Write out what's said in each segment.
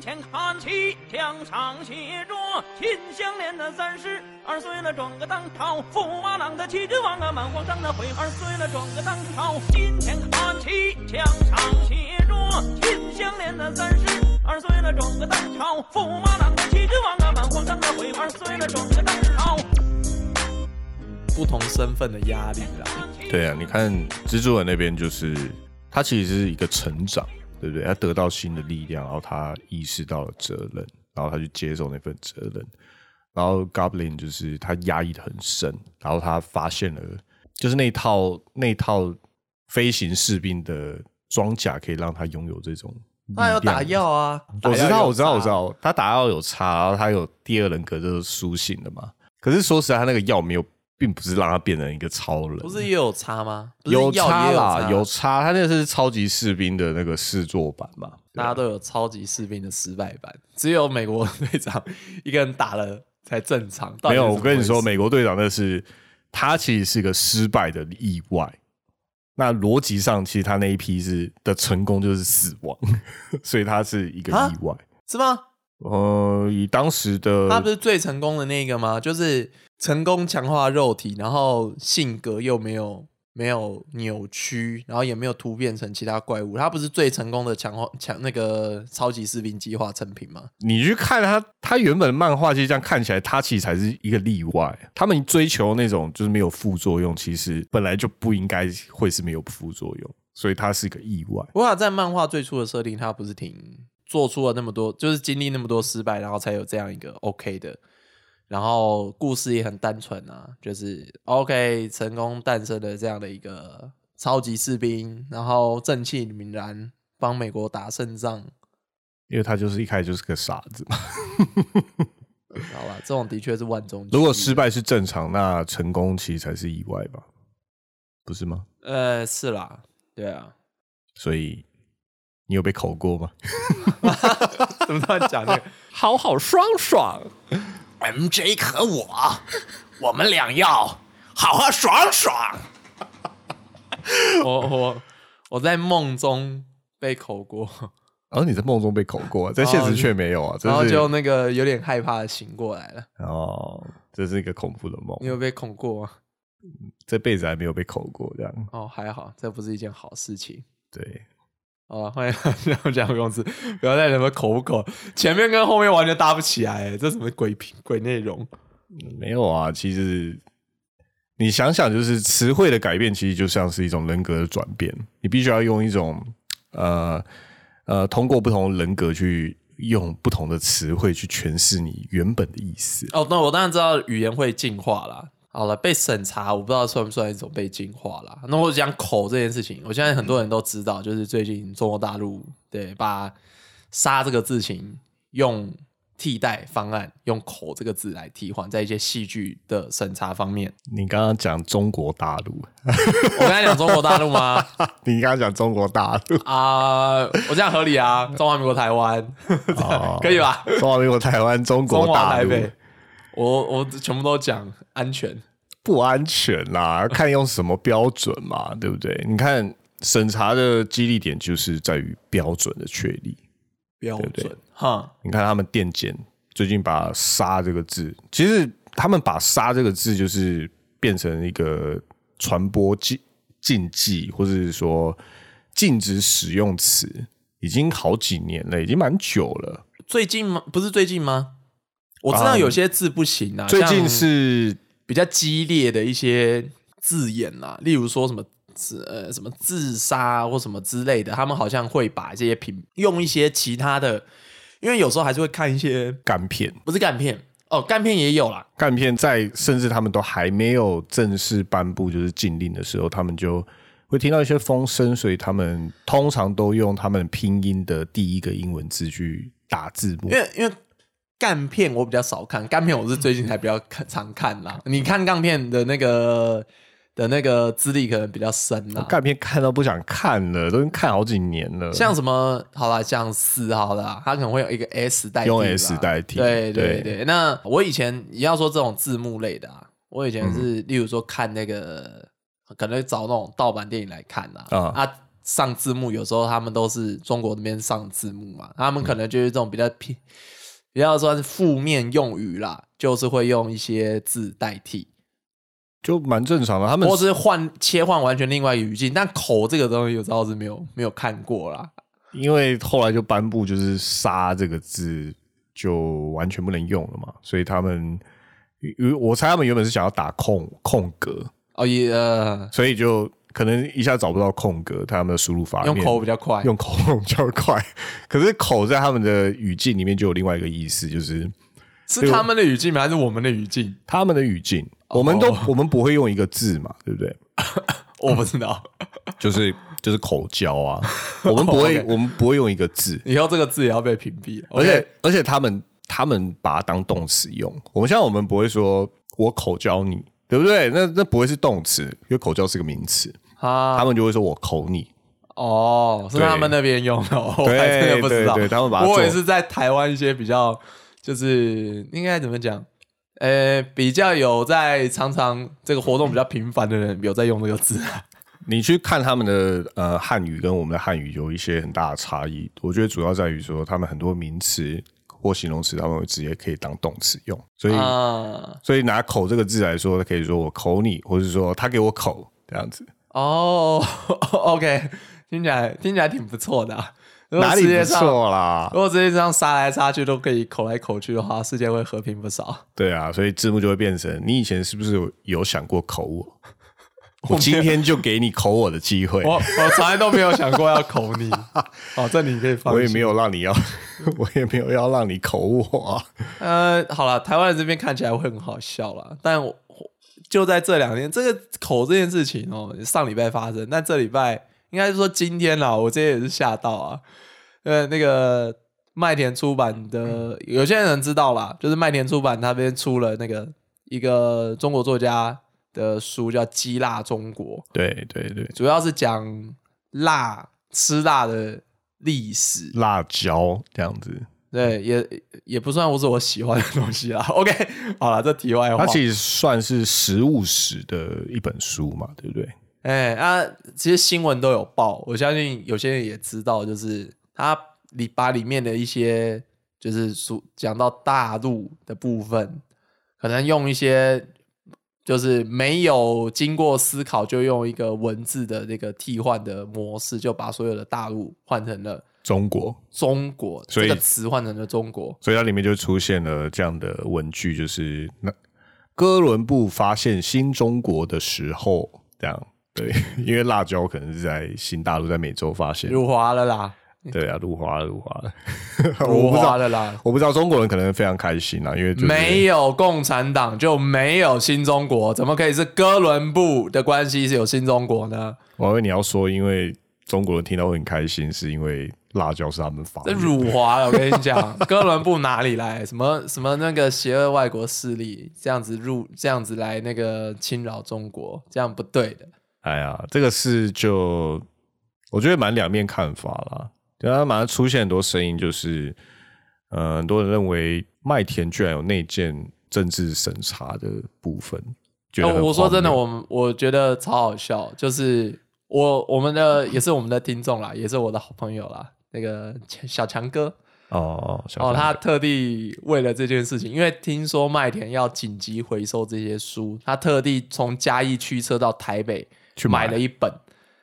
前看齐，墙上写着“秦香莲的三十二岁了，转个当朝。驸马郎的齐君王啊，满皇上的回二岁了，转个当朝。金前看齐，墙上写着“秦香莲的三十二岁了，转个当朝。驸马郎的齐君王啊，满皇上的回二岁了，转个当朝。不同身份的压力啦。对啊，你看蜘蛛人那边就是他其实是一个成长，对不对？他得到新的力量，然后他意识到了责任，然后他去接受那份责任。然后 Goblin 就是他压抑的很深，然后他发现了，就是那套那套飞行士兵的装甲可以让他拥有这种。他有打药啊，我知道，我知道，我知道。道，他打药有差，然后他有第二人格就是苏醒的嘛。可是说实在，他那个药没有，并不是让他变成一个超人，不是也有差吗？有差啦，有差。他那个是超级士兵的那个试作版嘛，大家都有超级士兵的失败版，只有美国队长一个人打了才正常。没有。我跟你说，美国队长那是他其实是个失败的意外。那逻辑上，其实他那一批是的成功就是死亡，所以他是一个啊意外。是吗？呃，以当时的他不是最成功的那个吗？就是成功强化肉体，然后性格又没有没有扭曲，然后也没有突变成其他怪物。他不是最成功的强化强那个超级士兵计划成品吗？你去看他，他原本的漫画其实这样看起来，他其实才是一个例外。他们追求那种就是没有副作用，其实本来就不应该会是没有副作用，所以他是个意外。不过在漫画最初的设定，他不是挺做出了那么多，就是经历那么多失败，然后才有这样一个 OK 的。然后故事也很单纯啊，就是 OK 成功诞生了这样的一个超级士兵，然后正气凛然帮美国打胜仗。因为他就是一开始就是个傻子嘛。好吧，这种的确是万中如果失，败是正常，那成功其实才是意外吧？不是吗？呃，是啦，对啊，所以你有被口过吗？怎么突然讲这个？好好爽爽，MJ 和我，我们俩要好好爽爽。我我我在梦中被口过，然后你在梦中被口过，在现实却没有啊！然后就那个有点害怕的醒过来了。哦，这是一个恐怖的梦你，有被恐过吗？这辈子还没有被口过，这样哦，还好，这不是一件好事情。对。好吧，欢迎这样讲公司，不要再什么口不口，前面跟后面完全搭不起来，这什么鬼品鬼内容？没有啊，其实你想想，就是词汇的改变，其实就像是一种人格的转变。你必须要用一种呃呃，通过不同人格去用不同的词汇去诠释你原本的意思。哦，那我当然知道语言会进化啦。好了，被审查，我不知道算不算一种被进化啦。那我讲口这件事情，我相信很多人都知道，就是最近中国大陆对把“杀”这个字情用替代方案，用“口”这个字来替换，在一些戏剧的审查方面。你刚刚讲中国大陆，我刚才讲中国大陆吗？你刚刚讲中国大陆，啊、我这样合理啊，中华民国台湾，哦可以吧？中华民国台湾、中国大陆台北，我我全部都讲安全。不安全啦，看用什么标准嘛，对不对？你看审查的激励点就是在于标准的确立。标对准哈，你看他们电检最近把“杀”这个字，其实他们把“杀”这个字就是变成一个传播禁禁忌，或者是说禁止使用词，已经好几年了，已经蛮久了。最近吗？不是最近吗？我知道啊。有些字不行啊，最近是比较激烈的一些字眼啦，例如说什么自呃什么自杀或什么之类的，他们好像会把这些品用一些其他的，因为有时候还是会看一些干片，不是干片哦，干片也有啦，干片在甚至他们都还没有正式颁布就是禁令的时候，他们就会听到一些风声，所以他们通常都用他们拼音的第一个英文字去打字幕。因。为因为干片我比较少看，干片我是最近才比较看常看啦。你看干片的那个的那个资历可能比较深啦，干片看到不想看了，都已经看好几年了。像什么好啦，像四好啦，它可能会有一个 S 代替用 S 代替对对对对。那我以前你要说这种字幕类的啊，我以前是、例如说看那个，可能找那种盗版电影来看呐啊啊上字幕，有时候他们都是中国那边上字幕嘛，他们可能就是这种比较偏比较算是负面用语啦，就是会用一些字代替，就蛮正常的。他们或是换切换完全另外一个语境。但口这个东西，有时候是没有没有看过啦。因为后来就颁布，就是“杀”这个字就完全不能用了嘛，所以他们，我猜他们原本是想要打空空格哦，也、呃、所以就可能一下找不到空格，他们的输入法用口比较快，用口比较快。可是口在他们的语境里面就有另外一个意思，就是是他们的语境吗？还是我们的语境？他们的语境，我们都我们不会用一个字嘛，对不对？我不知道，就是就是口交啊，我们不会我们不会用一个字，以后这个字也要被屏蔽。而且而且他们他们把它当动词用，我们像我们不会说我口交你，对不对？那那不会是动词，因为口交是个名词，啊他，们就会说我口你，哦，是他们那边用的，我还真的不知道。对他们把我也是在台湾一些比较，就是应该怎么讲？呃，比较有在常常这个活动比较频繁的人，有在用这个字啊。你去看他们的呃汉语跟我们的汉语有一些很大的差异，我觉得主要在于说他们很多名词或形容词，他们会直接可以当动词用，所以、啊，所以拿口这个字来说，可以说我口你，或者说他给我口这样子，哦，OK，听起来听起来挺不错的啊、如果哪里不错啦？如果世界上杀来杀去都可以口来口去的话，世界会和平不少。对啊，所以字幕就会变成你以前是不是有有想过口 我？我今天就给你口我的机会，我我从来都没有想过要口你，哦，这你可以放心。我也没有让你要，我也没有要让你口我啊。呃，好了，台湾人这边看起来会很好笑啦，但我我就在这两天，这个口这件事情哦，上礼拜发生，但这礼拜应该是说今天啦，我这些也是吓到啊。呃，那个麦田出版的，有些人知道啦，就是麦田出版那边出了那个一个中国作家的书，叫《鸡辣中国》，对对对，主要是讲辣吃辣的历史。辣椒这样子，对，也也不算是我喜欢的东西啦。OK，好了，这题外话。它其实算是食物史的一本书嘛，对不对？哎啊，其实新闻都有报，我相信有些人也知道，就是他里把里面的一些就是说讲到大陆的部分，可能用一些就是没有经过思考就用一个文字的那个替换的模式，就把所有的大陆换成了中国，中国，所以这个词换成了中国。所以它里面就出现了这样的文句，就是那哥伦布发现新中国的时候，这样对，因为辣椒可能是在新大陆，在美洲发现，辱华了啦，对啊，入华了入华了，我辱不知道，华了啦。我不知道中国人可能非常开心啊，因为就是没有共产党就没有新中国，怎么可以是哥伦布的关系是有新中国呢？我以为你要说，因为中国人听到会很开心，是因为辣椒是他们发的。辱华了，我跟你讲，哥伦布哪里来？什么什么那个邪恶外国势力这样子入这样子来那个侵扰中国，这样不对的。哎呀，这个事就我觉得蛮两面看法啦。对啊，马上出现很多声音，就是呃，很多人认为麦田居然有内建政治审查的部分。觉得呃很我说真的，我们我觉得超好笑，就是我我们的也是我们的听众啦，也是我的好朋友啦，那个小强哥。哦小哦，他特地为了这件事情，因为听说麦田要紧急回收这些书，他特地从嘉义驱车到台北去买买了一本，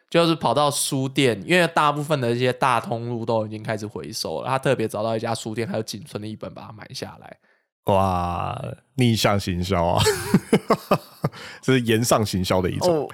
就是跑到书店，因为大部分的一些大通路都已经开始回收了，他特别找到一家书店，还有仅存的一本把它买下来。哇，逆向行销啊，这是言上行销的一种。哦，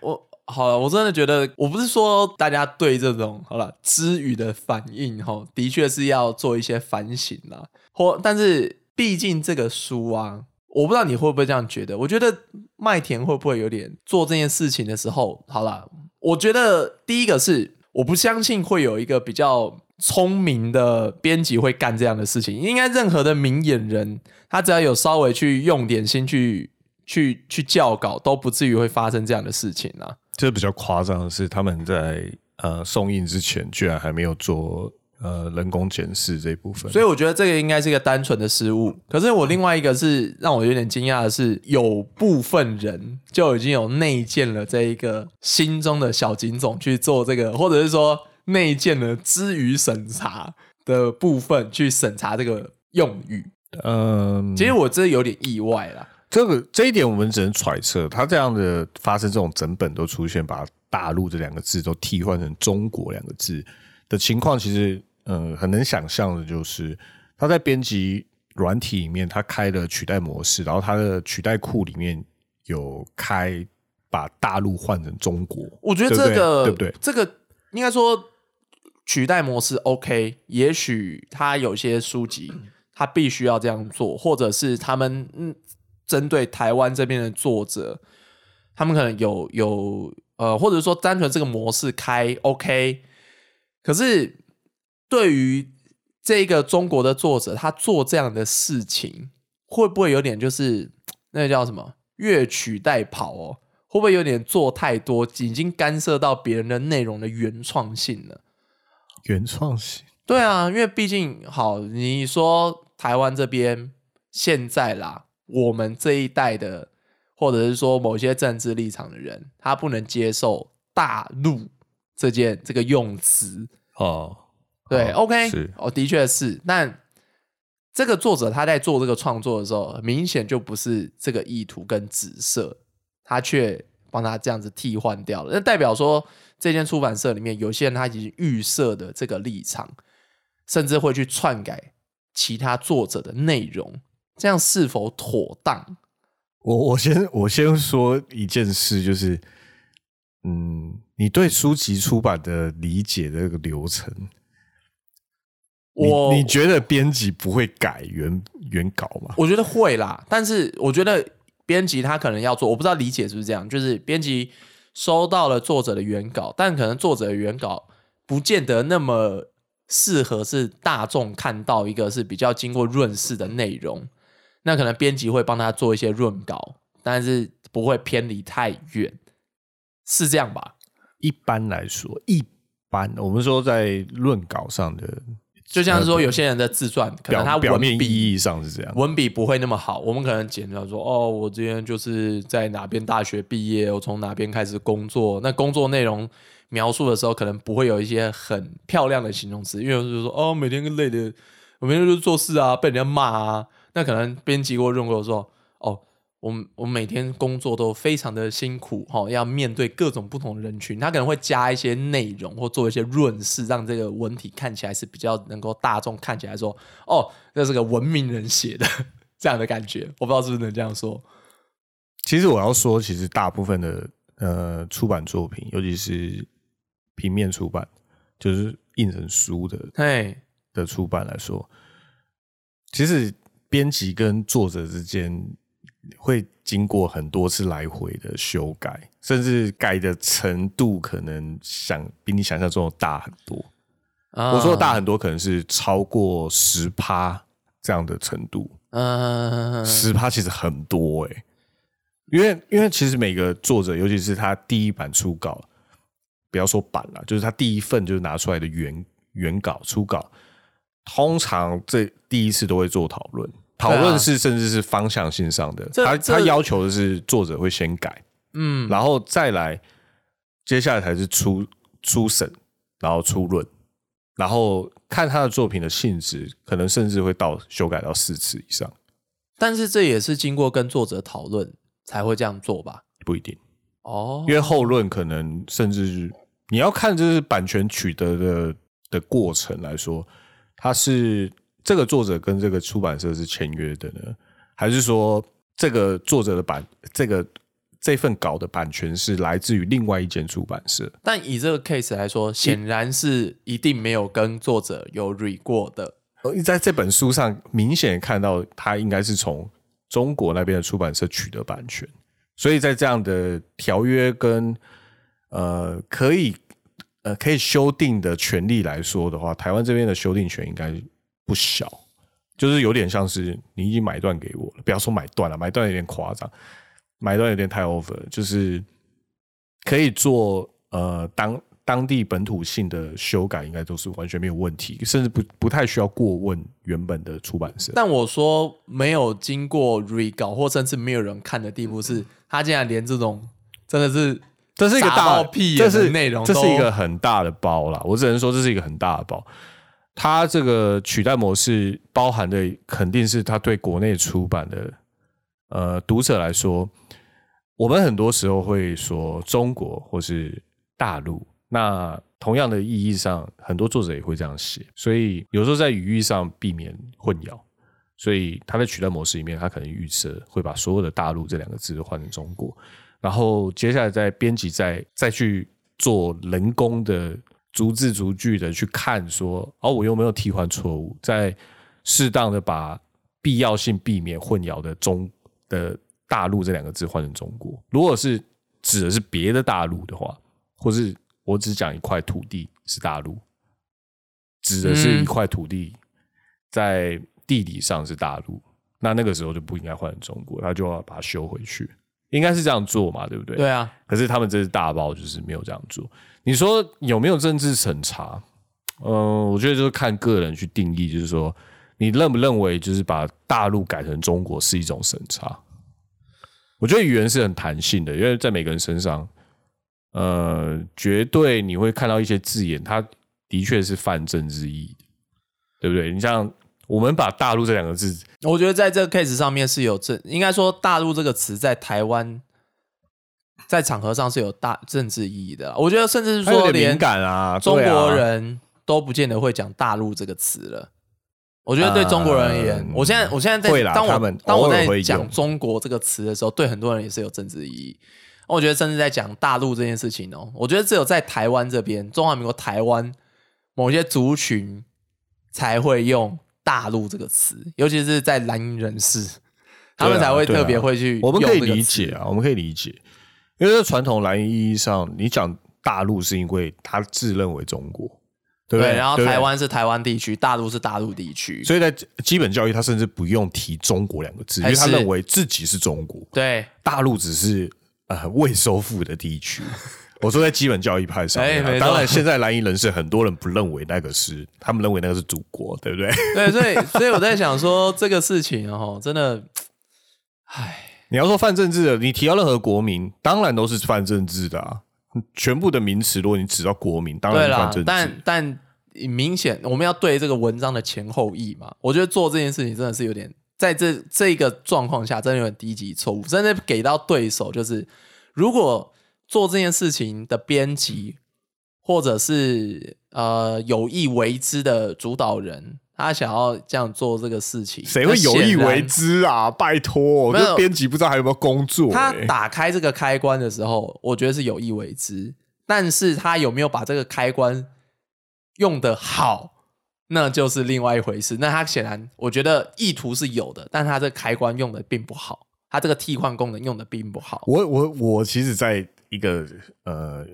我好了，我真的觉得，我不是说大家对这种好了知语的反应哈，的确是要做一些反省啦。或但是毕竟这个书啊，我不知道你会不会这样觉得。我觉得麦田会不会有点做这件事情的时候，好了，我觉得第一个是我不相信会有一个比较聪明的编辑会干这样的事情。应该任何的明眼人，他只要有稍微去用点心去去去校稿，都不至于会发生这样的事情啊。这比较夸张的是，他们在呃送印之前，居然还没有做呃人工检视这一部分。所以我觉得这个应该是一个单纯的失误。可是我另外一个是让我有点惊讶的是，有部分人就已经有内建了这一个心中的小警总去做这个，或者是说内建了之语审查的部分去审查这个用语。嗯，其实我真的有点意外啦。这个这一点我们只能揣测，他这样的发生这种整本都出现把大陆这两个字都替换成中国两个字的情况，其实呃很能想象的就是他在编辑软体里面，他开了取代模式，然后他的取代库里面有开把大陆换成中国。我觉得这个对不对？这个应该说取代模式 OK，也许他有些书籍他必须要这样做，或者是他们嗯针对台湾这边的作者，他们可能有有呃，或者说单纯这个模式开 OK，可是对于这个中国的作者，他做这样的事情，会不会有点就是那个叫什么越取代跑哦？会不会有点做太多，已经干涉到别人的内容的原创性了？原创性，对啊，因为毕竟好，你说台湾这边现在啦，我们这一代的，或者是说某些政治立场的人，他不能接受大陆这件这个用词，哦，对、哦 o k 是哦，的确是。但这个作者他在做这个创作的时候，明显就不是这个意图跟紫色，他却帮他这样子替换掉了。那代表说，这间出版社里面有些人他已经预设的这个立场，甚至会去篡改其他作者的内容，这样是否妥当？我我先我先说一件事，就是嗯，你对书籍出版的理解的这个流程，你我你觉得编辑不会改原原稿吗？我觉得会啦，但是我觉得编辑他可能要做，我不知道理解是不是这样，就是编辑收到了作者的原稿，但可能作者的原稿不见得那么适合是大众看到一个是比较经过润饰的内容，那可能编辑会帮他做一些润稿，但是不会偏离太远，是这样吧？一般来说，一般我们说在论稿上的，就像是说有些人的自传，可能他表面意义上是这样。文笔不会那么好，我们可能简单说，哦，我之前就是在哪边大学毕业，我从哪边开始工作，那工作内容描述的时候，可能不会有一些很漂亮的形容词，因为就是说，哦，每天累的，我每天就是做事啊，被人家骂啊，那可能编辑或润过说，哦，我们我们每天工作都非常的辛苦，哈、要面对各种不同的人群，他可能会加一些内容或做一些润饰，让这个文体看起来是比较能够大众看起来说，哦，这是个文明人写的 这样的感觉，我不知道是不是能这样说。其实我要说，其实大部分的呃出版作品，尤其是平面出版，就是印成书的嘿，的出版来说，其实编辑跟作者之间会经过很多次来回的修改，甚至改的程度可能想比你想象中的大很多。啊我说的大很多，可能是超过十趴这样的程度。嗯，十趴其实很多哎、因为因为其实每个作者，尤其是他第一版初稿，不要说版了，就是他第一份就是拿出来的原原稿初稿，通常这第一次都会做讨论，讨论是甚至是方向性上的，他他要求的是作者会先改，嗯，然后再来，接下来才是初初审，然后初论，然后看他的作品的性质，可能甚至会到修改到四次以上，但是这也是经过跟作者讨论才会这样做吧？不一定。哦，因为后论可能甚至是你要看这是版权取得的的过程来说，它是这个作者跟这个出版社是签约的呢，还是说这个作者的版这个这份稿的版权是来自于另外一间出版社？但以这个 case 来说，显然是一定没有跟作者有 re 过的。呃在这本书上明显看到，他应该是从中国那边的出版社取得版权，所以在这样的条约跟呃可以呃可以修订的权利来说的话，台湾这边的修订权应该不小，就是有点像是你已经买断给我了，不要说买断了，买断有点夸张，买断有点太 over，就是可以做呃当当地本土性的修改，应该都是完全没有问题，甚至不不太需要过问原本的出版社。但我说没有经过 re 稿或甚至没有人看的地步，是他竟然连这种真的是这是一个大包屁这是内容这是一个很大的包啦。我只能说这是一个很大的包。它这个取代模式包含的肯定是它对国内出版的呃读者来说，我们很多时候会说中国或是大陆，那同样的意义上，很多作者也会这样写，所以有时候在语义上避免混淆。所以他在取代模式里面，他可能预设会把所有的大陆这两个字都换成中国，然后接下来再编辑再再去做人工的逐字逐句的去看说，哦，我有没有替换错误，在适当的把必要性避免混淆的中的大陆这两个字换成中国。如果是指的是别的大陆的话，或是我只讲一块土地是大陆，指的是一块土地在地理上是大陆，那那个时候就不应该换成中国，他就要把它修回去，应该是这样做嘛，对不对？对啊，可是他们这是大包，就是没有这样做。你说有没有政治审查？嗯、我觉得就是看个人去定义，就是说你认不认为就是把大陆改成中国是一种审查？我觉得语言是很弹性的，因为在每个人身上，呃，绝对你会看到一些字眼，它的确是泛政治意义的，对不对？你像我们把大陆这两个字，我觉得在这个 case 上面是有政，应该说“大陆”这个词在台湾在场合上是有大政治意义的。我觉得甚至是说，连敏感啊，中国人都不见得会讲“大陆”这个词了。我觉得对中国人而言，嗯我现在我现在会在当我们当我在讲“中国”这个词的时候，对很多人也是有政治意义。我觉得甚至在讲大陆这件事情哦，我觉得只有在台湾这边，中华民国台湾某些族群才会用“大陆”这个词，尤其是在蓝营人士，他们才会特别会去我们可以理解啊，我们可以理解，因为在传统蓝营意义上，你讲大陆是因为他自认为中国，对不对，然后台，湾是台湾地区，大陆是大陆地区，所以在基本教育，他甚至不用提“中国”两个字，因为他认为自己是中国，对，大陆只是呃未收复的地区。我说在基本教育派上面啊、哎当然现在蓝营人士很多人不认为那个是，他们认为那个是祖国，对不对？对，所以 所以我在想说这个事情哦，真的，唉，你要说泛政治的，你提到任何国民，当然都是泛政治的啊。全部的名词，如果你指到国民，当然对啦是泛政，治。但但明显我们要对这个文章的前后意嘛，我觉得做这件事情真的是有点在这这个状况下，真的有点低级错误，真的给到对手就是，如果做这件事情的编辑或者是呃有意为之的主导人，他想要这样做这个事情，谁会有意为之啊？拜托，没有这编辑不知道还有没有工作、他欸打开这个开关的时候，我觉得是有意为之，但是他有没有把这个开关用的好，那就是另外一回事。那他显然，我觉得意图是有的，但他这个开关用的并不好，他这个替换功能用的并不好。我我我其实在一个呃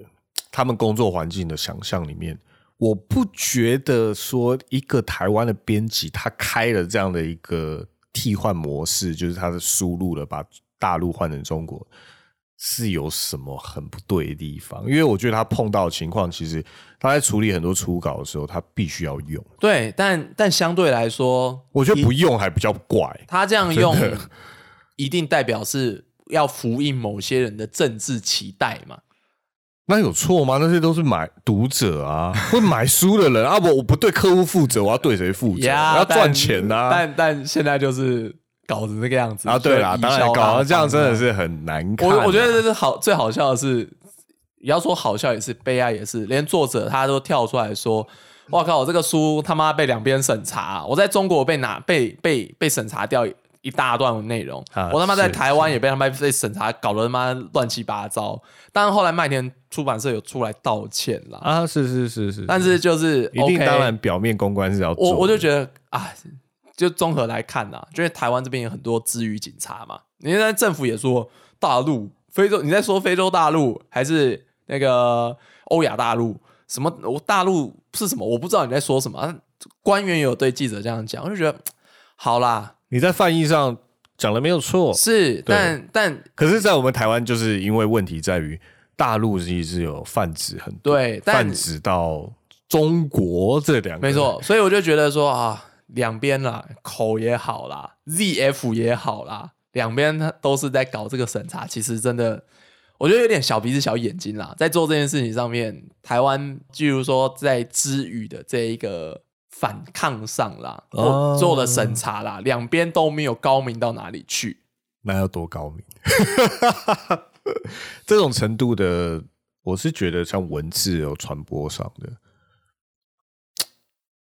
他们工作环境的想象里面，我不觉得说一个台湾的编辑他开了这样的一个替换模式，就是他的输入了把大陆换成中国。是有什么很不对的地方？因为我觉得他碰到的情况，其实他在处理很多初稿的时候，他必须要用。对，但但相对来说，我觉得不用还比较怪。他这样用，一定代表是要呼应某些人的政治期待嘛？那有错吗？那些都是买读者啊，会买书的人啊，我我不对客户负责，我要对谁负责？呀我要赚钱呐、但但现在就是搞成这个样子啊！对啦，就当然搞成这样真的是很难看啊、我我觉得这是好最好笑的是，也要说好笑也是悲哀也是，连作者他都跳出来说：“哇靠，我这个书他妈被两边审查，我在中国被拿被被被审查掉一大段的内容，啊我他妈在台湾也被他们被审查，搞得他妈乱七八糟。当然后来麦田出版社有出来道歉啦，啊，是是是是，但是就是一定当然表面公关是要做的，我我就觉得啊，就综合来看呐、就是台湾这边有很多资语警察嘛，你现在政府也说大陆、非洲，你在说非洲大陆还是那个欧亚大陆？什么？我大陆是什么？我不知道你在说什么。啊官员也有对记者这样讲，我就觉得好啦，你在翻译上讲的没有错，是，但但可是，在我们台湾，就是因为问题在于大陆其实是有泛指很多，对，但泛指到中国这两个，没错，所以我就觉得说啊，两边啦，口也好啦，ZF 也好啦，两边他都是在搞这个审查，其实真的。我觉得有点小鼻子小眼睛啦，在做这件事情上面，台湾，譬如说在知语的这一个反抗上啦，哦做了审查啦，两边都没有高明到哪里去。那要多高明？这种程度的，我是觉得像文字有传播上的。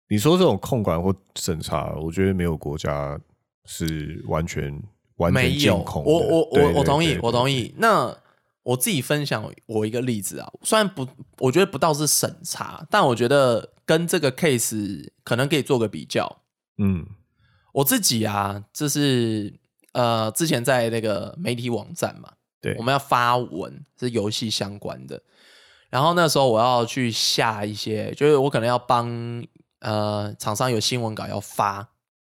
你说这种控管或审查，我觉得没有国家是完全完全。我我我我同意，我同。意。那我自己分享我一个例子啊，虽然不，我觉得不到是审查，但我觉得跟这个 case 可能可以做个比较。嗯，我自己啊，就是呃，之前在那个媒体网站嘛，对我们要发文是游戏相关的，然后那时候我要去下一些，就是我可能要帮呃厂商有新闻稿要发，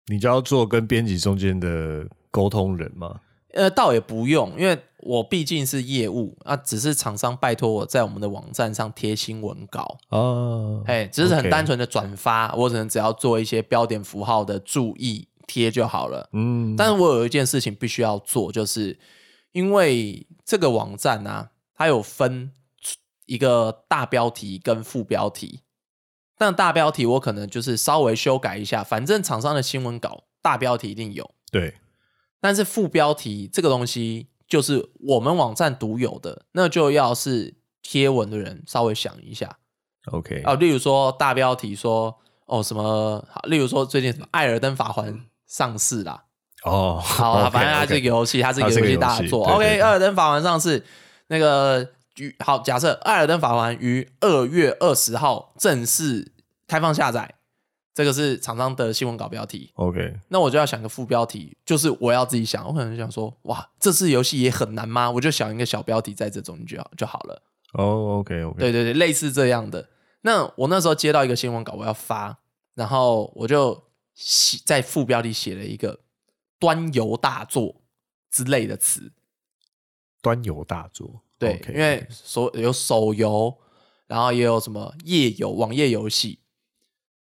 你就要做跟编辑中间的沟通人吗。呃，倒也不用，因为我毕竟是业务啊，只是厂商拜托我在我们的网站上贴新闻稿，哦，哎，只是很单纯的转发，我可能只要做一些标点符号的注意贴就好了。嗯，但是我有一件事情必须要做，就是因为这个网站啊，它有分一个大标题跟副标题，但大标题我可能就是稍微修改一下，反正厂商的新闻稿大标题一定有，对，但是副标题这个东西就是我们网站独有的，那就要是贴文的人稍微想一下 OK，啊，例如说大标题说哦什么，好例如说最近什么《艾尔登法环》上市啦，哦，好反正它是一个游戏，它是一个游戏大作。戏对对 OK，《艾尔登法环》上市，那个于好，假设《艾尔登法环》于二月二十号正式开放下载，这个是厂商的新闻稿标题。OK，那我就要想个副标题，就是我要自己想，我可能想说，哇，这次游戏也很难吗？我就想一个小标题在这中间就好就好了。哦，OK OK，对对对，类似这样的。那我那时候接到一个新闻稿，我要发，然后我就写在副标题写了一个“端游大作”之类的词。端游大作，对因为所有手游，然后也有什么页游、网页游戏。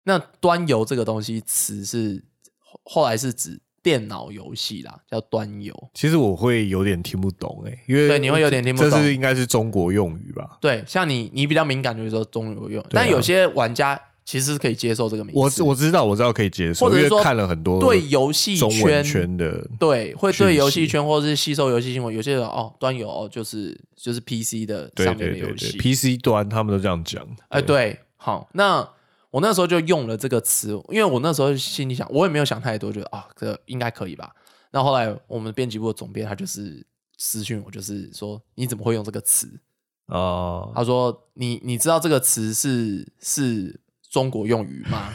那端游这个东西词是后后来是指电脑游戏啦，叫端游。其实我会有点听不懂哎，因为对你会有点听不懂这是应该是中国用语吧？对，像你你比较敏感，就是说中游用，但有些玩家其实是可以接受这个名我字。我知道，我知道可以接受，因为或者是说看了很多对游戏圈圈的，对，会讯对游戏圈或者是吸收游戏新闻，有些人哦，端游哦，就是就是 PC 的上面的游戏，，PC 端他们都这样讲。哎，对，好，那我那时候就用了这个词，因为我那时候心里想，我也没有想太多，觉得啊，这个应该可以吧。那后来我们编辑部的总编他就是私讯我，就是说你怎么会用这个词？哦，他说你你知道这个词是是中国用语吗？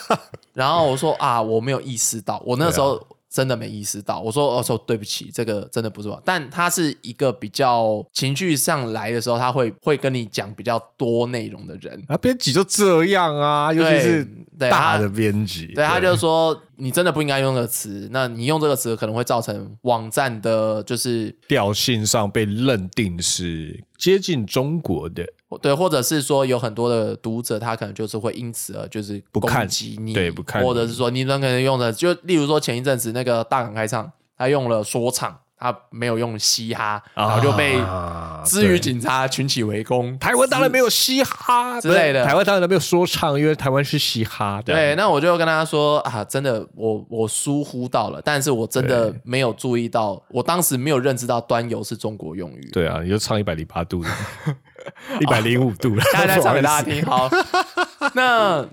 然后我说啊，我没有意识到，我那时候真的没意识到。我说我说对不起，这个真的不是我。但他是一个比较情绪上来的时候，他会会跟你讲比较多内容的人。啊，编辑就这样啊，尤其是大的编辑，对，他就说你真的不应该用这个词，那你用这个词可能会造成网站的，就是调性上被认定是接近中国的，对，或者是说有很多的读者，他可能就是会因此而就是不看击你，对不看或者是说你们可能用的，就例如说前一阵子那个大港开唱，他用了说唱，他没有用嘻哈，然后就被啊之余警察群起围攻。台湾当然没有嘻哈之类的台湾当然没有说唱，因为台湾是嘻哈的。对，那我就跟他说啊，真的，我我疏忽到了，但是我真的对没有注意到，我当时没有认知到端游是中国用语。对啊，你就唱一百零八度的，一百零五度了，现在在唱给大家。听。好，那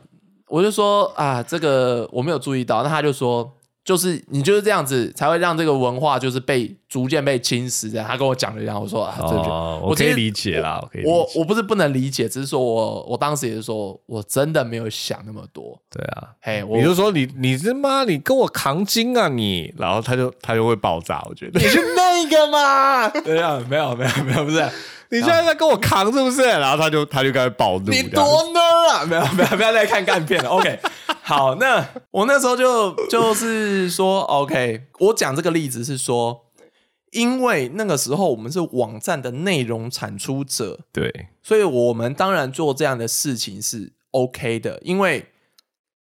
我就说啊，这个我没有注意到。那他就说，就是你就是这样子才会让这个文化就是被逐渐被侵蚀这样。他跟我讲了一样，我说啊，这就、哦，我可以理解啦，我可以理解。我我不是不能理解，只是说我我当时也是说我真的没有想那么多。对啊，嘿，我你就说你你他妈你跟我扛金啊你，然后他就他就会爆炸，我觉得。你是那个吗？对啊，没有没有没有，不是。你现在在跟我扛是不是？然后他就他就开始暴怒，你这样多 nerd 啊！没有没有，不要再看干片了。OK，好，那我那时候就 就是说，OK，我讲这个例子是说，因为那个时候我们是网站的内容产出者，对，所以我们当然做这样的事情是 OK 的。因为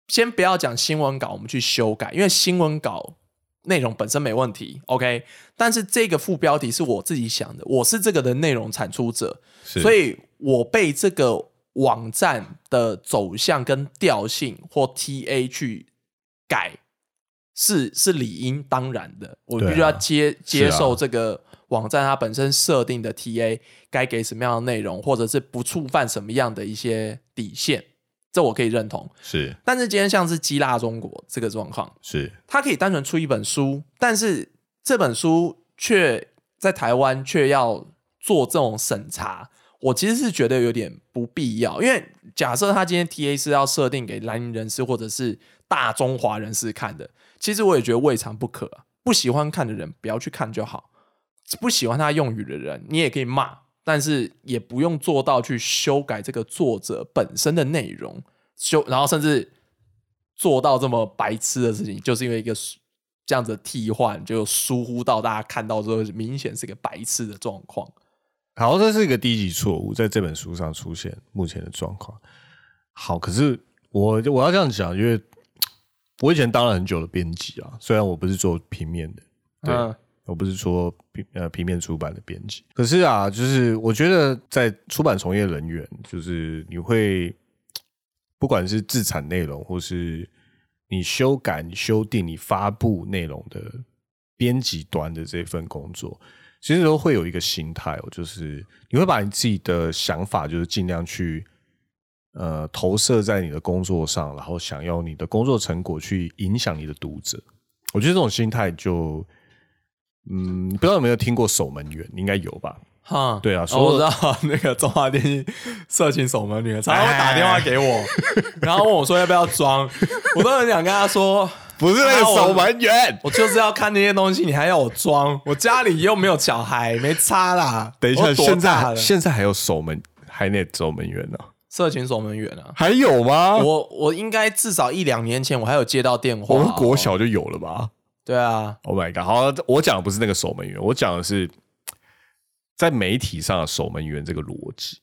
先不要讲新闻稿，我们去修改，因为新闻稿内容本身没问题，OK。但是这个副标题是我自己想的，我是这个的内容产出者，所以我被这个网站的走向跟调性或 TA 去改，是是理应当然的。我必须要接、接受这个网站它本身设定的 TA 该给什么样的内容，或者是不触犯什么样的一些底线，这我可以认同。是但是今天像是激辣中国这个状况，是它可以单纯出一本书，但是这本书却在台湾却要做这种审查，我其实是觉得有点不必要。因为假设他今天 T A 是要设定给蓝营人士或者是大中华人士看的，其实我也觉得未尝不可。不喜欢看的人不要去看就好，不喜欢他用语的人你也可以骂，但是也不用做到去修改这个作者本身的内容，修然后甚至做到这么白痴的事情，就是因为一个这样子的替换，就疏忽到大家看到之后，明显是个白痴的状况。好，这是一个低级错误，在这本书上出现目前的状况。好，可是我我要这样讲，因为我以前当了很久的编辑啊，虽然我不是做平面的，对、嗯我不是说平呃平面出版的编辑，可是啊，就是我觉得在出版从业人员，就是你会不管是自产内容，或是你修改、你修订、你发布内容的编辑端的这份工作，其实都会有一个心态哦，就是你会把你自己的想法，就是尽量去呃投射在你的工作上，然后想要你的工作成果去影响你的读者。我觉得这种心态就，嗯，不知道有没有听过守门员，你应该有吧？哈，对啊哦说我知道 那个中华电信色情守门女常常会打电话给我，然后问我说要不要装，我都很想跟他说，不是那个守门员，我就是要看那些东西，你还要我装？我家里又没有小孩，没差啦。等一下，现在现在还有守门，还那守门员呢、色情守门员啊，还有吗？我我应该至少一两年前我还有接到电话、我们国哦小就有了吧对啊，？Oh my god！好，我讲的不是那个守门员，我讲的是在媒体上的守门员这个逻辑，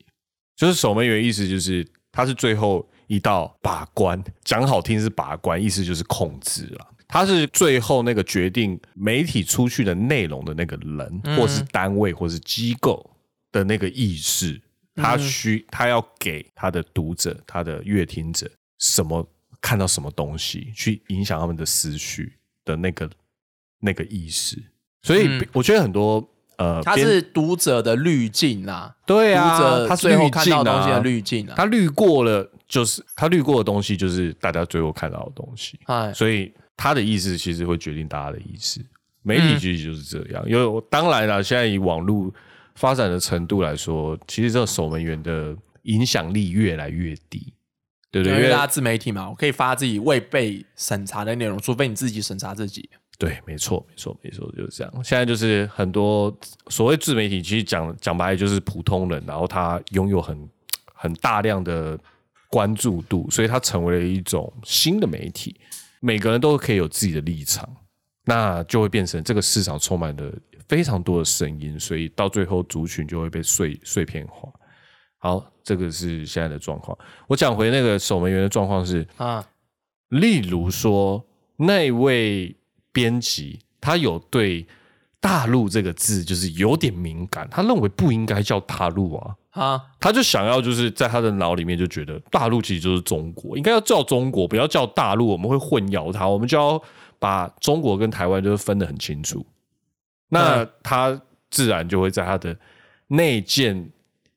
就是守门员意思就是他是最后一道把关，讲好听是把关，意思就是控制了。他是最后那个决定媒体出去的内容的那个人，或是单位，或是机构的那个意识，他需他要给他的读者、他的阅听者什么看到什么东西，去影响他们的思绪的那个那个意识。所以嗯我觉得很多呃，他是读者的滤镜啊，对啊，读者他最后看到的东西的啊，滤镜啊。他滤过了，就是他滤过的东西，就是大家最后看到的东西。哎，所以他的意思其实会决定大家的意思。媒嗯体其实就是这样，因为我当然了，现在以网络发展的程度来说，其实这个守门员的影响力越来越低，对不对？因为大家自媒体嘛，我可以发自己未被审查的内容，除非你自己审查自己。对，没错，没错，没错，就是这样。现在就是很多所谓自媒体，其实讲讲白了就是普通人，然后他拥有很很大量的关注度，所以它成为了一种新的媒体。每个人都可以有自己的立场，那就会变成这个市场充满了非常多的声音，所以到最后族群就会被碎碎片化。好，这个是现在的状况。我讲回那个守门员的状况是，啊，例如说，那位编辑他有对“大陆”这个字就是有点敏感，他认为不应该叫大陆啊，啊，他就想要就是在他的脑里面就觉得大陆其实就是中国，应该要叫中国，不要叫大陆，我们会混淆它，我们就要把中国跟台湾就是分得很清楚。那他自然就会在他的内建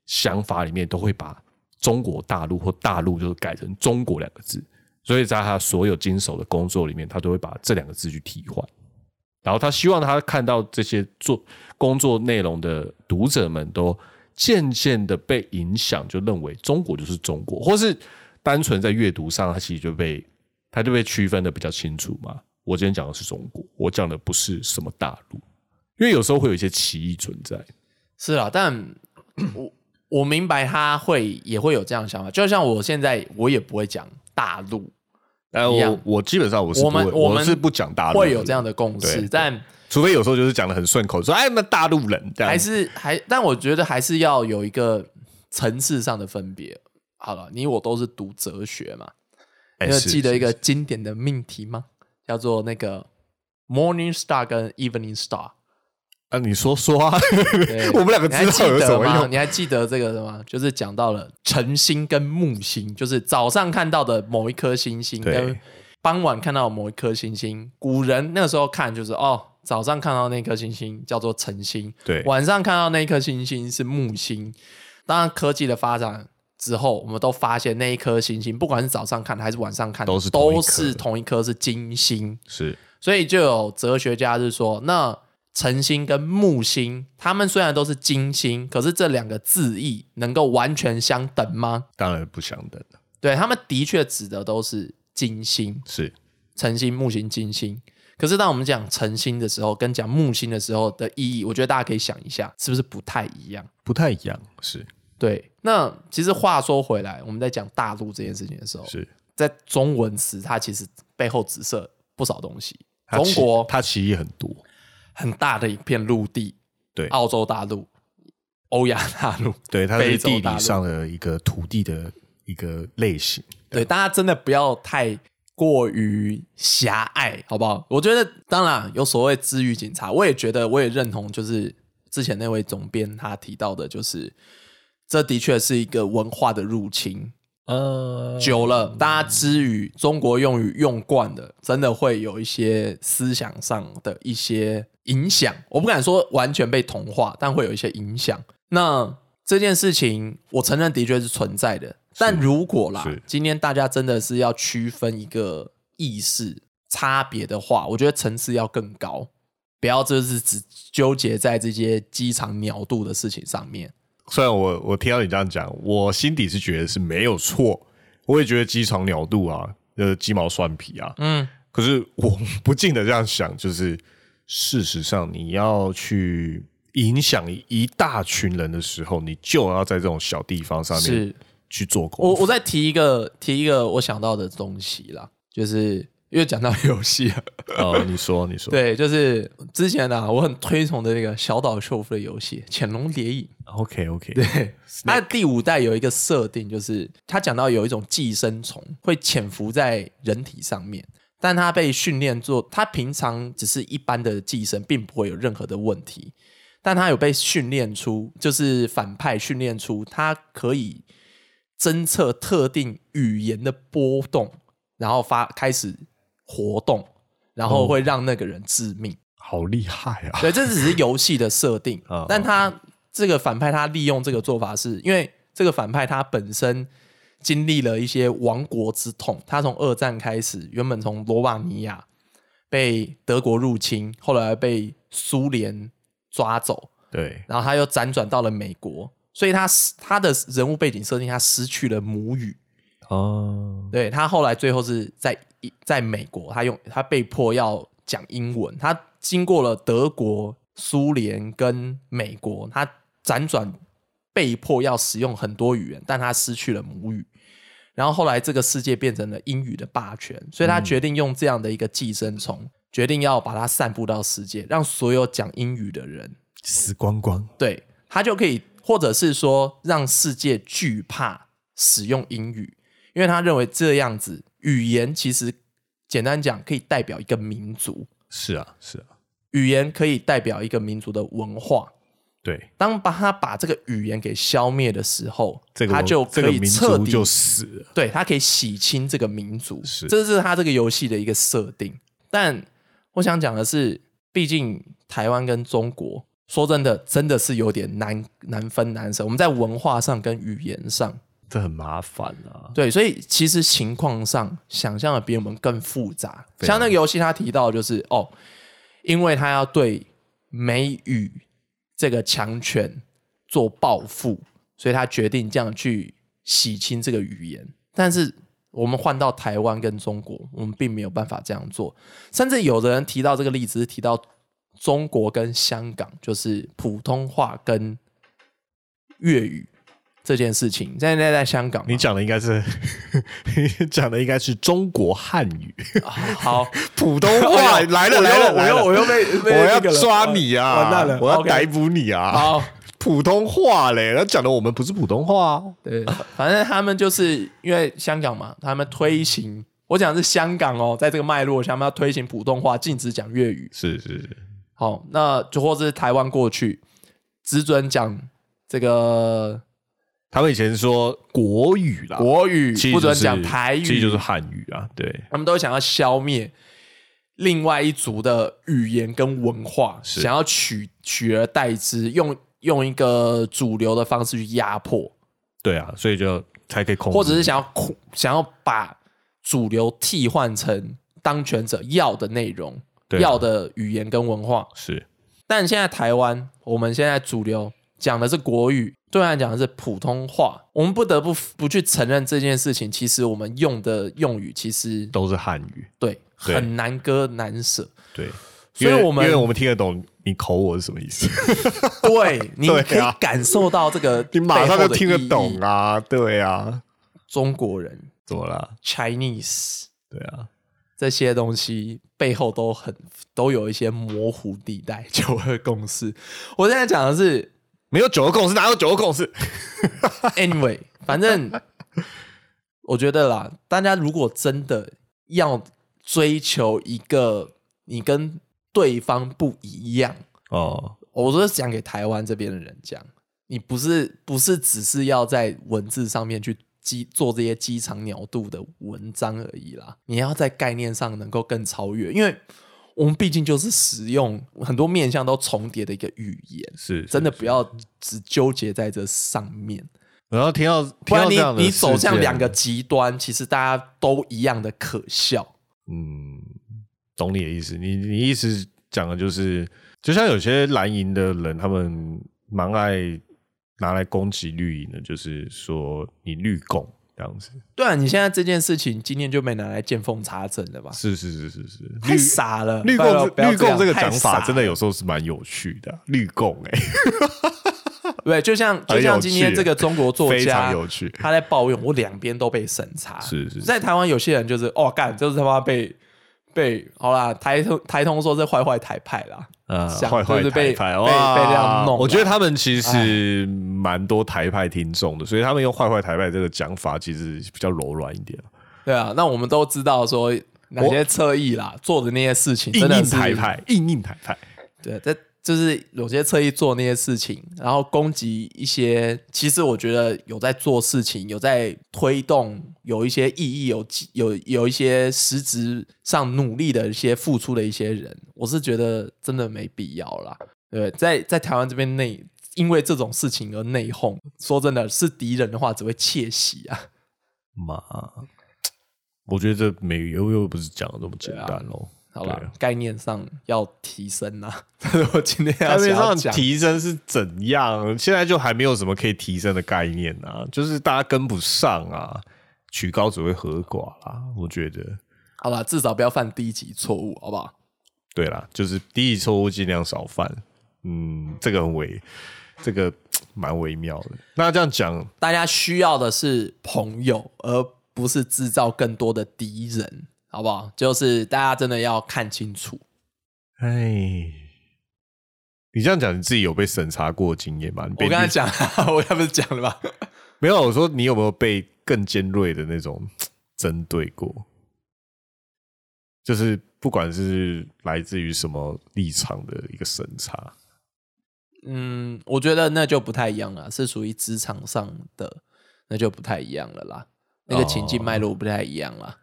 想法里面都会把中国大陆或大陆就是改成中国两个字，所以在他所有经手的工作里面，他都会把这两个字去替换。然后他希望他看到这些做工作内容的读者们都渐渐的被影响，就认为中国就是中国，或是单纯在阅读上，他其实就被他就被区分的比较清楚嘛。我今天讲的是中国，我讲的不是什么大陆，因为有时候会有一些歧义存在。是啊，但我我明白他会也会有这样的想法，就像我现在我也不会讲大陆，呃，我我基本上我是我们我们是不讲大陆会有这样的共识，但除非有时候就是讲的很顺口，说哎，那大陆人这样还是还，但我觉得还是要有一个层次上的分别。好了，你我都是读哲学嘛，你有记得一个经典的命题吗？叫做那个 Morning Star 跟 Evening Star。啊，你说说啊，我们两个知道有什？么用？你还记得这个吗？就是讲到了晨星跟木星，就是早上看到的某一颗星星，跟傍晚看到的某一颗星星。古人那个时候看就是哦，早上看到那颗星星叫做晨星，对晚上看到那颗星星是木星。当然，科技的发展之后，我们都发现那一颗星星，不管是早上看还是晚上看，都是同一颗都是同一颗是金星。是所以就有哲学家是说，那晨星跟木星，他们虽然都是金星，可是这两个字义能够完全相等吗？当然不相等的，对他们的确指的都是金星，是晨星、木星、金星。可是当我们讲晨星的时候，跟讲木星的时候的意义，我觉得大家可以想一下，是不是不太一样？不太一样，是对，那其实话说回来，我们在讲大陆这件事情的时候，是。在中文词，它其实背后紫色不少东西。中国它歧义很多，很大的一片陆地，对澳洲大陆、欧亚大陆，对，它非是地理上的一个土地的一个类型。对大家真的不要太过于狭隘，好不好？我觉得当然有所谓治愈警察，我也觉得我也认同，就是之前那位总编他提到的，就是这的确是一个文化的入侵。呃，久了，大家之语中国用语用惯了，真的会有一些思想上的一些影响。我不敢说完全被同化，但会有一些影响。那这件事情，我承认的确是存在的。但如果啦，今天大家真的是要区分一个意识差别的话，我觉得层次要更高，不要就是只纠结在这些机场鸟肚的事情上面。虽然我我听到你这样讲，我心底是觉得是没有错，我也觉得机场鸟肚啊，呃，鸡毛蒜皮啊，嗯，可是我不禁的这样想，就是事实上你要去影响一大群人的时候，你就要在这种小地方上面是。去做功夫。我我再提一个提一个我想到的东西啦，就是因为讲到游戏啊，哦，你说，你说，对，就是之前啊，我很推崇的那个小岛秀夫的游戏《潜龙谍影》，，OK OK，对，那第五代有一个设定，就是他讲到有一种寄生虫会潜伏在人体上面，但他被训练做，他平常只是一般的寄生，并不会有任何的问题，但他有被训练出，就是反派训练出，他可以侦测特定语言的波动，然后发开始活动，然后会让那个人致命。好厉害啊！对，这只是游戏的设定嗯，但他这个反派他利用这个做法是，因为这个反派他本身经历了一些亡国之痛，他从二战开始，原本从罗马尼亚被德国入侵，后来被苏联抓走，对，然后他又辗转到了美国，所以他失他的人物背景设定，他失去了母语。哦，对他后来最后是在在美国，他用他被迫要讲英文，他经过了德国、苏联跟美国，他辗转被迫要使用很多语言，但他失去了母语。然后后来这个世界变成了英语的霸权，所以他决定用这样的一个寄生虫，决定要把它散布到世界，让所有讲英语的人死光光，对他就可以，或者是说让世界惧怕使用英语，因为他认为这样子语言其实简单讲可以代表一个民族，是啊，是啊，语言可以代表一个民族的文化。对，当把他把这个语言给消灭的时候，这个他就可以彻底族就死了，对他可以洗清这个民族，是。这是他这个游戏的一个设定。但我想讲的是，毕竟台湾跟中国，说真的，真的是有点难难分难舍。我们在文化上跟语言上，这很麻烦啊。对，所以其实情况上想象的比我们更复杂。像那个游戏，他提到就是哦，因为他要对美语这个强权做报复，所以他决定这样去洗清这个语言。但是我们换到台湾跟中国，我们并没有办法这样做。甚至有的人提到这个例子，是提到中国跟香港，就是普通话跟粤语这件事情。现在在香港，你讲的应该是，你讲的应该是中国汉语，好，普通话来了来了，我又我又被被我要抓你啊！完蛋了我要逮捕你啊！好，普通话嘞，他讲的我们不是普通话啊。对，反正他们就是因为香港嘛，他们推行，我讲的是香港哦，在这个脉络下，他们要推行普通话，禁止讲粤语。是是是，好，那就或是台湾过去只准讲这个他们以前说国语啦，国语，不准其实就是讲台语，其实就是汉语啊。对，他们都想要消灭另外一族的语言跟文化，是想要取取而代之，用用一个主流的方式去压迫，对啊，所以就才可以控制，或者是想要控想要把主流替换成当权者要的内容、要的语言跟文化。是但现在台湾，我们现在主流讲的是国语，对岸讲的是普通话，我们不得不不去承认这件事情。其实我们用的用语，其实都是汉语。对对很难割难舍。对，所以我们因为我们听得懂你口我是什么意思，对，你可以感受到这个，你马上就听得懂。啊。对啊，中国人怎么了？Chinese 对啊，这些东西背后都很都有一些模糊地带，九二共识。我现在讲的是没有九个共识，哪有九个共识？anyway，反正我觉得啦，大家如果真的要追求一个你跟对方不一样，哦，我说讲给台湾这边的人讲，你不是不是只是要在文字上面去机做这些鸡肠鸟肚的文章而已啦，你要在概念上能够更超越，因为我们毕竟就是使用很多面向都重叠的一个语言，是真的不要只纠结在这上面，然后听到，不然你你走向两个，极端，其实大家都一样的可笑。嗯，懂你的意思。你你意思讲的就是，就像有些蓝营的人，他们蛮爱拿来攻击绿营的，就是说你绿共这样子。对啊，你现在这件事情今天就被拿来见缝插针了吧？是是是是是，太绿傻了，绿共绿共这个讲法，真的有了时候是蛮有趣的。绿共哎，对，就像 就像今天趣这个中国作非常家，有趣。他在抱怨我两边都被审查。是是是在台湾有些人就是哦干，就是他妈被被好啦，台通台通说这坏坏台派啦，啊，想坏坏就是被台派被被这样弄我觉得他们其实蛮多台派听众的，所以他们用“坏坏台派”这个讲法，其实比较柔软一点。对啊，那我们都知道说哪些侧翼啦，做的那些事情硬硬真的是台派，硬硬台派，对，这就是有些侧翼做那些事情，然后攻击一些，其实我觉得有在做事情，有在推动，有一些意义，有有有一些实质上努力的一些付出的一些人，我是觉得真的没必要啦。对，在在台湾这边内，因为这种事情而内讧，说真的是敌人的话，只会窃喜啊。妈，我觉得这没又又不是讲的那么简单喽。好了概念上要提升啊，这 是我今天要概念上。提升是怎样？现在就还没有什么可以提升的概念啊，就是大家跟不上啊，曲高只会和寡啦。我觉得，好了，至少不要犯低级错误，好不好？对啦，就是第一错误尽量少犯。嗯，这个很微，这个 蛮微妙的。那这样讲，大家需要的是朋友，而不是制造更多的敌人，好不好？就是大家真的要看清楚。哎，你这样讲，你自己有被审查过的经验吗？你我刚才绿讲，我刚不是讲了吧？没有，我说你有没有被更尖锐的那种针对过？就是不管是来自于什么立场的一个审查，嗯，我觉得那就不太一样了，是属于职场上的，那就不太一样了啦。那个情境脉络不太一样啦。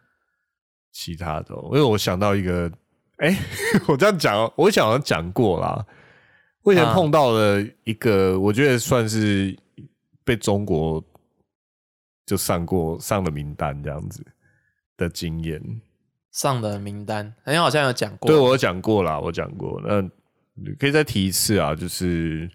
其他的哦、因为我想到一个，哎、我这样讲哦，我想好像讲过啦。我以前啊碰到了一个，我觉得算是被中国就上过上了名单这样子的经验。上的名单，好像好像有讲过。对我有讲过啦，我讲过。那你可以再提一次啊，就是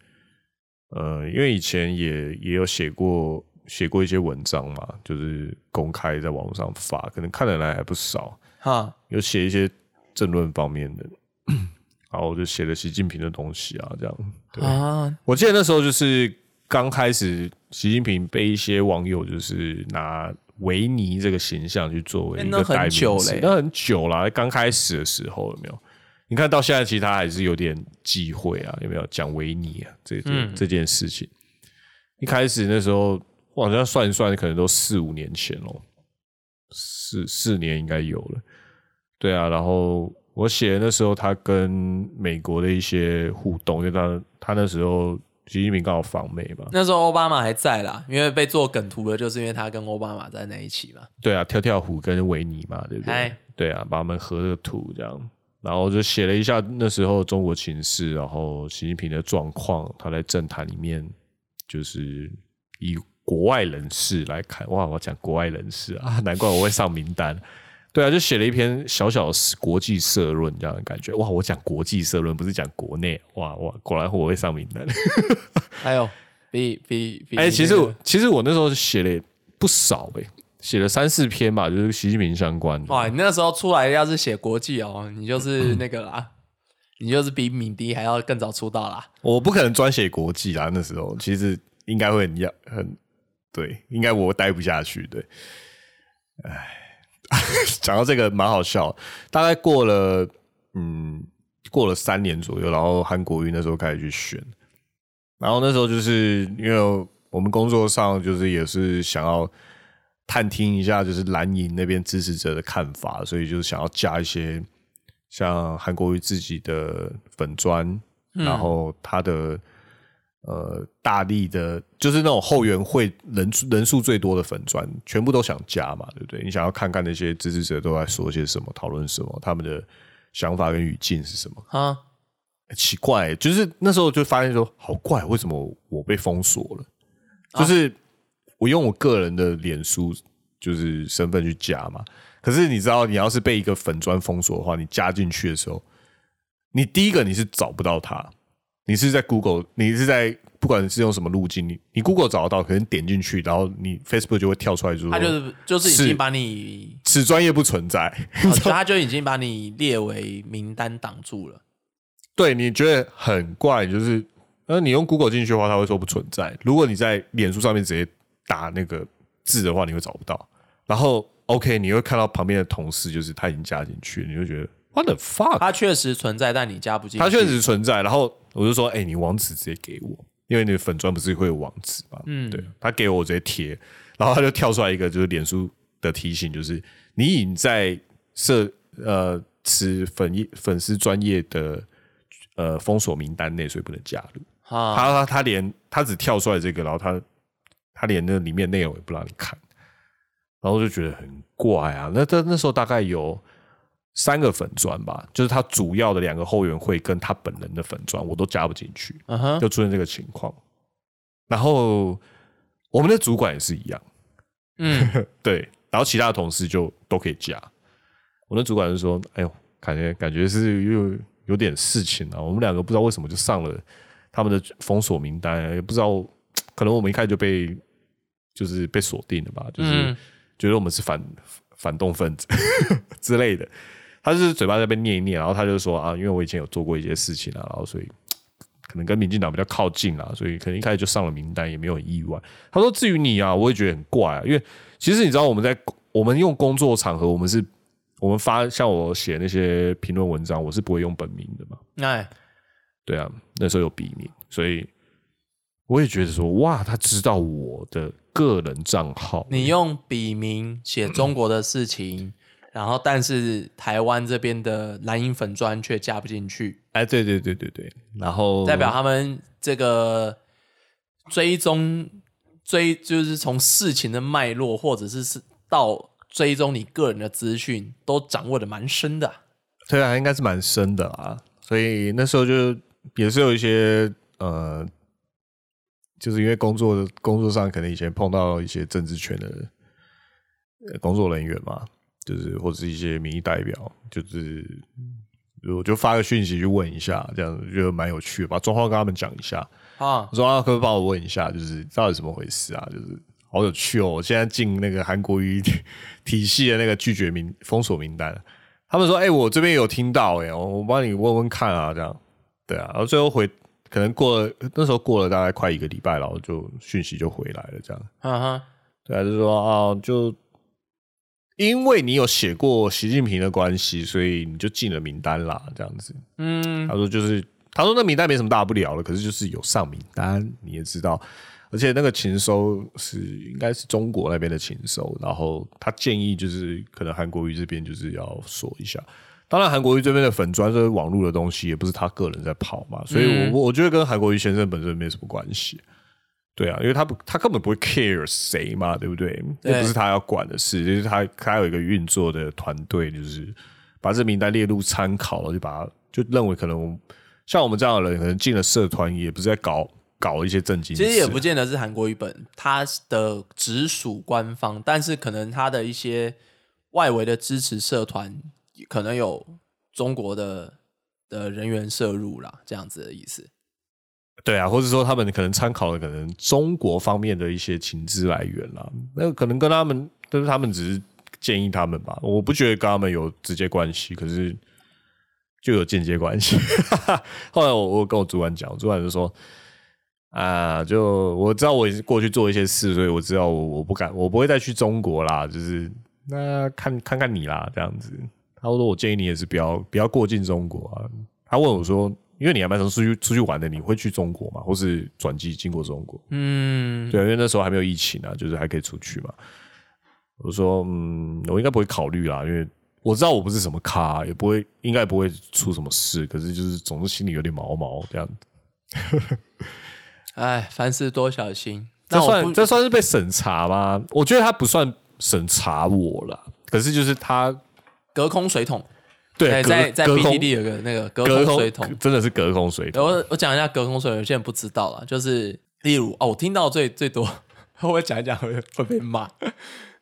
呃，因为以前也也有写过写过一些文章嘛，就是公开在网络上发，可能看的人还不少。哈，有写一些政论方面的，然后我就写了习近平的东西啊，这样。对，啊，我记得那时候就是刚开始习近平被一些网友就是拿维尼这个形象去作为一个代名词，那很久了，刚开始的时候有没有？你看到现在，其实他还是有点忌讳啊，有没有讲维尼啊？这这、嗯这件事情，一开始那时候，我好像算一算，可能都四五年前喽，四四年应该有了。对啊，然后我写的那时候他跟美国的一些互动，因为他他那时候习近平刚好访美嘛，那时候奥巴马还在啦，因为被做梗图的，就是因为他跟奥巴马在那一起嘛。对啊，跳跳虎跟维尼嘛，对不对嗨？对啊，把他们合了图这样，然后就写了一下那时候中国情势，然后习近平的状况，他在政坛里面就是以国外人士来看，哇，我讲国外人士啊，难怪我会上名单。对啊，就写了一篇小小的国际社论这样的感觉。哇，我讲国际社论，不是讲国内。哇哇，果然我会上名单。还有比比比，哎、其实我其实我那时候写了不少呗、写了三四篇吧，就是习近平相关的。哇，你那时候出来要是写国际哦，你就是 那个啦，你就是比敏迪还要更早出道啦。我不可能专写国际啦，那时候其实应该会很要很对，应该我待不下去。对，哎，讲到这个蛮好笑，大概过了嗯过了三年左右，然后韩国瑜那时候开始去选，然后那时候就是因为我们工作上就是也是想要探听一下就是蓝营那边支持者的看法，所以就是想要加一些像韩国瑜自己的粉砖，然后他的呃大力的，就是那种后援会人数人数最多的粉砖，全部都想加嘛，对不对？你想要看看那些支持者都在说些什么，讨论什么，他们的想法跟语境是什么。啊，奇怪，就是那时候就发现说，好怪，为什么我被封锁了？啊就是我用我个人的脸书就是身份去加嘛，可是你知道，你要是被一个粉砖封锁的话，你加进去的时候，你第一个你是找不到它，你是在 Google，你是在不管是用什么路径，你你 Google 找得到，可能点进去，然后你 Facebook 就会跳出来说，他就是就是已经把你，此专业不存在。他就已经把你列为名单挡住了。对，你觉得很怪，就是呃，你用 Google 进去的话，它会说不存在。如果你在脸书上面直接打那个字的话，你会找不到。然后 OK，你会看到旁边的同事，就是他已经加进去，你就觉得 What the fuck？它确实存在，但你加不进去。它确实存在。然后我就说，哎、你网址直接给我，因为你的粉砖不是会有网址嘛？嗯，对，他给我我直接贴，然后他就跳出来一个就是脸书的提醒，就是你已经在设呃此粉一粉丝专业的呃封锁名单内，所以不能加入。啊，他他他连他只跳出来这个，然后他他连那里面内容也不让你看，然后就觉得很怪啊。那那那时候大概有三个粉砖吧，就是他主要的两个后援会跟他本人的粉砖，我都加不进去，就出现这个情况。然后我们的主管也是一样，嗯，对，然后其他的同事就都可以加。我的主管就说：“哎呦，感觉感觉是又有点事情啊，我们两个不知道为什么就上了他们的封锁名单，也不知道可能我们一开始就被就是被锁定了吧，就是嗯觉得我们是反反动分子 之类的。他就是嘴巴在那边念一念，然后他就说啊，因为我以前有做过一些事情啊，然后所以可能跟民进党比较靠近啊，所以可能一开始就上了名单，也没有很意外。他说至于你啊，我也觉得很怪啊，因为其实你知道我们在我们用工作场合，我们是我们发像我写那些评论文章，我是不会用本名的嘛。哎，对啊，那时候有笔名，所以我也觉得说，哇，他知道我的个人账号，你用笔名写中国的事情，然后但是台湾这边的蓝银粉砖却加不进去，哎，对对对对对，然后代表他们这个追踪追就是从事情的脉络，或者是是到追踪你个人的资讯，都掌握的蛮深的啊。对啊，应该是蛮深的啊，所以那时候就也是有一些呃，就是因为工作工作上可能以前碰到一些政治圈的呃工作人员嘛，就是或者是一些民意代表，就是我就发个讯息去问一下，这样子觉得蛮有趣的，把状况跟他们讲一下。啊我，说啊，可不可以帮我问一下，就是到底怎么回事啊？就是好有趣哦！我现在进那个韩国语 体系的那个拒绝名封锁名单，他们说，哎、我这边有听到、哎，我我帮你问问看啊，这样，对啊，然后最后回可能过了那时候过了大概快一个礼拜，然后就讯息就回来了，这样。啊哈，对啊，就说啊，就因为你有写过习近平的关系，所以你就进了名单啦，这样子。嗯他说就是，他说那名单没什么大不了了，可是就是有上名单，你也知道，而且那个情收是应该是中国那边的情收，然后他建议就是可能韩国瑜这边就是要说一下。当然，韩国瑜这边的粉砖这些网络的东西也不是他个人在跑嘛，所以嗯我我觉得跟韩国瑜先生本身没什么关系。对啊，因为他不，他根本不会 care 谁嘛，对不对？对那不是他要管的事，就是他他有一个运作的团队，就是把这名单列入参考了，就把他就认为可能像我们这样的人，可能进了社团也不是在搞搞一些正经事，其实也不见得是韩国语本，他的直属官方，但是可能他的一些外围的支持社团，可能有中国的的人员摄入啦，这样子的意思。对啊，或者说他们可能参考了可能中国方面的一些情资来源啦，那可能跟他们，但是他们只是建议他们吧，我不觉得跟他们有直接关系，可是就有间接关系。后来我我跟我主管讲，我主管就说。啊，就我知道我过去做一些事，所以我知道我我不敢，我不会再去中国啦。就是那看看看你啦，这样子。他说我建议你也是不要不要过境中国啊。他问我说，因为你还蛮常出去出去玩的，你会去中国嘛？或是转机经过中国？嗯，对啊，因为那时候还没有疫情啊，就是还可以出去嘛。我说，嗯，我应该不会考虑啦，因为我知道我不是什么咖，也不会，应该不会出什么事。可是就是总是心里有点毛毛这样。哎，凡事多小心。这那算这算是被审查吗？我觉得他不算审查我了，可是就是他隔空水桶，对哎在在 B T D 有个那个隔隔空水桶。真的是隔空水桶。我我讲一下隔空水桶，有些人不知道啦，就是例如哦，我听到最最多，会不会讲一讲会会被骂？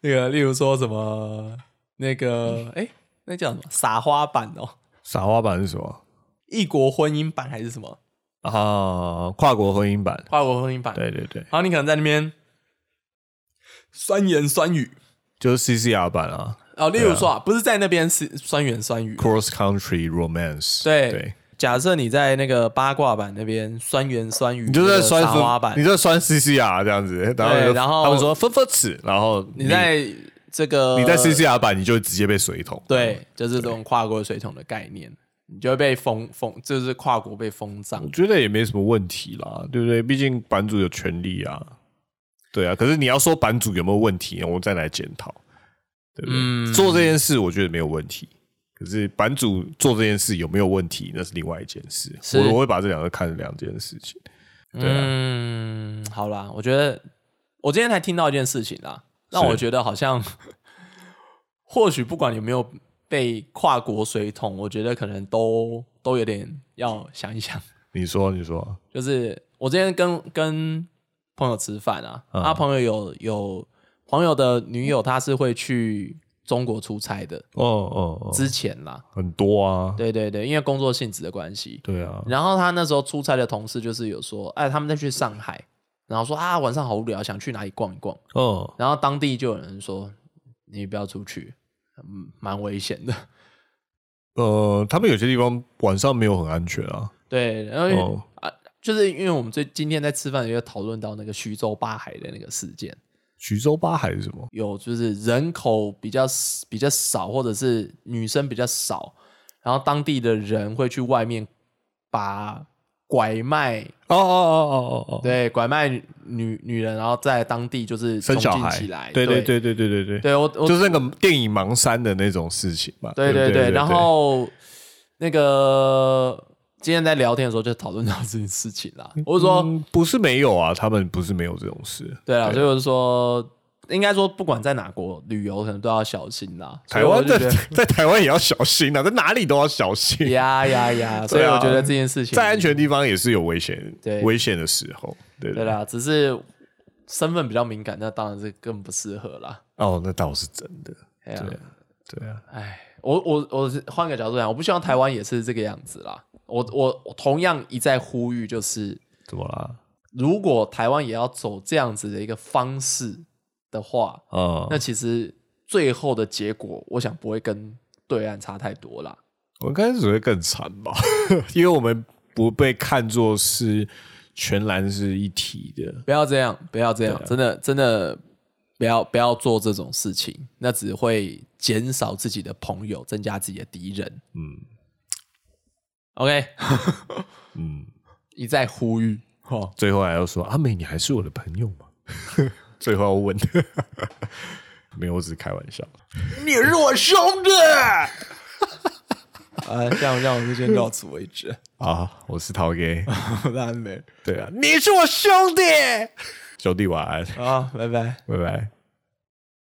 那个例如说什么那个哎、那叫什么撒花版哦，撒花版是什么异国婚姻版还是什么啊？跨国婚姻版，跨国婚姻版？对对对，然后你可能在那边酸言酸语就是 CCR 版啊哦，例如说啊，不是在那边是酸言酸语，，Cross Country Romance。对对，假设你在那个八卦版那边酸言酸语，你就在酸撒花版你，就在酸 CCR 这样子，然后就对然后他们说分分尺，然后你在这个你在 CCR 版，你就直接被水桶。对，就是这种跨国水桶的概念，你就会被封封，就是跨国被封账我。觉得也没什么问题啦，对不对？毕竟版主有权利啊，对啊。可是你要说版主有没有问题，我们再来检讨，对不对？嗯做这件事我觉得没有问题，可是版主做这件事有没有问题，那是另外一件事。我我会把这两个看成两件事情。对啊，嗯，好啦，我觉得我今天才听到一件事情啦，让我觉得好像，或许不管有没有被跨国水桶，我觉得可能都都有点要想一想。你说，你说，就是我今天跟跟朋友吃饭啊，嗯他朋友有有朋友的女友，她是会去中国出差的，哦哦哦，之前啦，很多啊，对对对，因为工作性质的关系。对啊，然后他那时候出差的同事就是有说，哎，他们在去上海，然后说啊晚上好无聊，想去哪里逛一逛。哦，然后当地就有人说，你不要出去，嗯，蛮危险的。呃，他们有些地方晚上没有很安全啊。对，然后、哦啊，就是因为我们最今天在吃饭也讨论到那个徐州八海的那个事件。徐州八海是什么？有就是人口比较比较少或者是女生比较少然后当地的人会去外面把拐卖哦哦哦哦哦哦。对拐卖女女人然后在当地就是生小孩对对对对对对对我就是那个电影盲山的那种事情嘛对对对然后那个今天在聊天的时候就讨论到这件事情啦，我是说，嗯不是没有啊，他们不是没有这种事。对啊，所以我是说。应该说，不管在哪国旅游，可能都要小心啦。台湾的我就觉得 在台湾也要小心啊，在哪里都要小心。呀呀呀！所以我觉得这件事情在安全的地方也是有危险，对危险的时候。对对啦，只是身份比较敏感，那当然是更不适合啦。哦，那倒是真的。对啊，对啊，哎，我我我是换个角度讲，我不希望台湾也是这个样子啦。我我我同样一再呼吁，就是怎么啦？如果台湾也要走这样子的一个方式的话，嗯，那其实最后的结果，我想不会跟对岸差太多啦。我开始只会更惨吧，因为我们不被看作是全然是一体的。不要这样，不要这样，真的真的不要不要做这种事情，那只会减少自己的朋友，增加自己的敌人。嗯，OK，嗯，一再呼吁，哦，最后还要说阿美，你还是我的朋友吗？最后要问，没有，我只是开玩笑。你是我兄弟。啊，这样这样，我们就先到此为止。啊，我是陶哥，我是安美。对啊，你是我兄弟，兄弟晚安。啊，拜拜，拜拜。